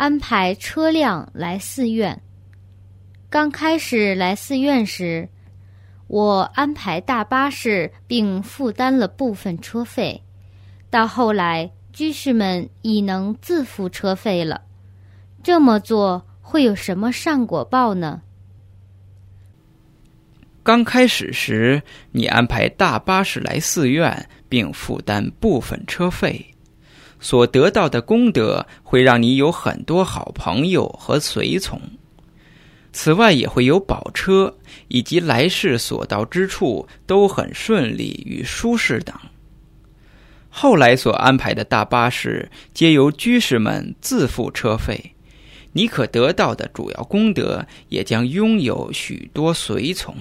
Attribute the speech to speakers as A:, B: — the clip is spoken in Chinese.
A: 安排车辆来寺院。刚开始来寺院时，我安排大巴士，并负担了部分车费。到后来，居士们已能自付车费了。这么做会有什么善果报呢？
B: 刚开始时，你安排大巴士来寺院，并负担部分车费，所得到的功德会让你有很多好朋友和随从。此外，也会有宝车，以及来世所到之处都很顺利与舒适等。后来所安排的大巴士，皆由居士们自付车费，你可得到的主要功德，也将拥有许多随从。